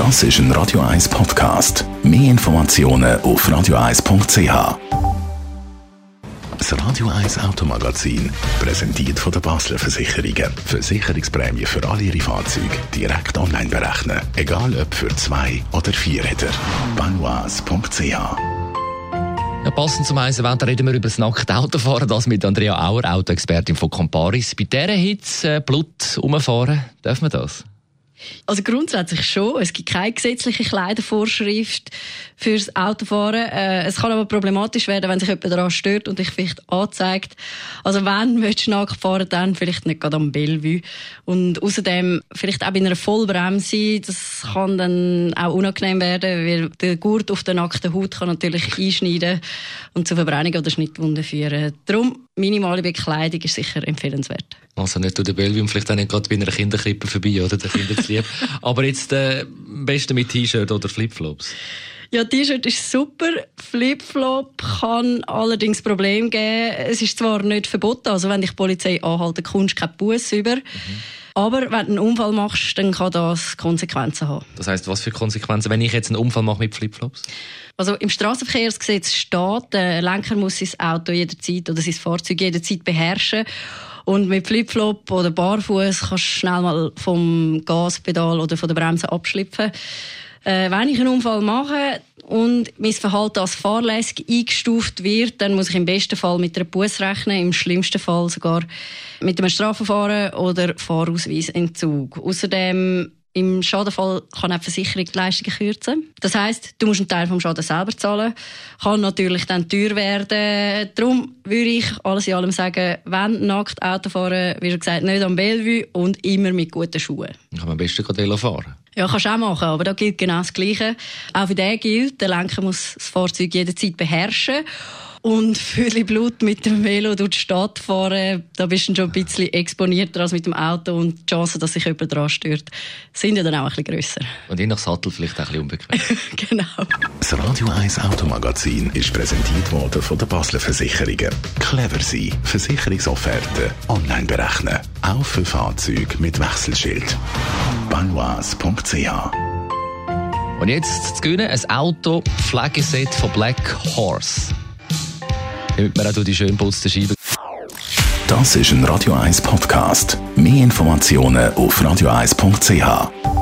Das ist ein Radio 1 Podcast. Mehr Informationen auf radio1.ch. Das Radio 1 Automagazin, präsentiert von der Basler Versicherungen. Versicherungsprämie für alle Ihre Fahrzeuge direkt online berechnen. Egal ob für zwei oder vier Räder. Banois.ch ja, passend zum heißen Wetter reden wir über das nackte Autofahren, das mit Andrea Auer, Autoexpertin von Comparis. Bei dieser Hitze äh, Blut umfahren, darf man das? Also grundsätzlich schon. Es gibt keine gesetzliche Kleidervorschrift fürs Autofahren. Äh, es kann aber problematisch werden, wenn sich jemand daran stört und dich vielleicht anzeigt. Also wenn möchtest du nackt fahren, dann vielleicht nicht gerade am Bellevue. Und außerdem vielleicht auch bei einer Vollbremse. Das kann dann auch unangenehm werden, weil der Gurt auf der nackten Haut kann natürlich einschneiden und zu Verbrennung oder Schnittwunden führen. Darum minimale Bekleidung ist sicher empfehlenswert. Also nicht durch den Bellevue und vielleicht auch nicht gerade bei einer Kinderkrippe vorbei, oder? Der Kinderlieb. Aber jetzt äh, am besten mit T-Shirt oder Flipflops. Ja, T-Shirt ist super. Flipflop kann allerdings Problem geben. Es ist zwar nicht verboten, also wenn dich die Polizei anhalten, kommst du keinen Bus über. Mhm. Aber wenn du einen Unfall machst, dann kann das Konsequenzen haben. Das heißt, was für Konsequenzen, wenn ich jetzt einen Unfall mache mit Flipflops? Also im Straßenverkehrsgesetz steht, der Lenker muss sein Auto jederzeit oder sein Fahrzeug jederzeit beherrschen. Und mit Flipflop oder Barfuß kannst du schnell mal vom Gaspedal oder von der Bremse abschlüpfen. Äh, wenn ich einen Unfall mache und mein Verhalten als fahrlässig eingestuft wird, dann muss ich im besten Fall mit einer Buß rechnen, im schlimmsten Fall sogar mit einem Strafverfahren oder Fahrausweisentzug. Außerdem im Schadenfall kann auch die Versicherung die Leistungen kürzen. Das heisst, du musst einen Teil vom Schaden selber zahlen. Kann natürlich dann teuer werden. Darum würde ich alles in allem sagen, wenn nackt Auto fahren, wie schon gesagt, nicht am Bellevue und immer mit guten Schuhen. Kann man am besten gerade fahren. Ja, kannst du auch machen, aber da gilt genau das Gleiche. Auch für den gilt, der Lenker muss das Fahrzeug jederzeit beherrschen und viel Blut mit dem Velo durch die Stadt fahren, da bist du schon ein bisschen exponierter als mit dem Auto und die Chancen, dass sich jemand daran stört, sind ja dann auch ein bisschen grösser. Und je nach Sattel vielleicht auch ein bisschen unbequem. genau. Das Radio 1 Automagazin ist präsentiert worden von der Basler Versicherungen. Clever sein. Versicherungsofferte online berechnen. Auch für Fahrzeuge mit Wechselschild. Banois.ch Und jetzt zu gewinnen, ein Auto Flaggeset von Black Horse damit man auch die schön putzten Scheiben. Das ist ein Radio 1 Podcast. Mehr Informationen auf radio1.ch.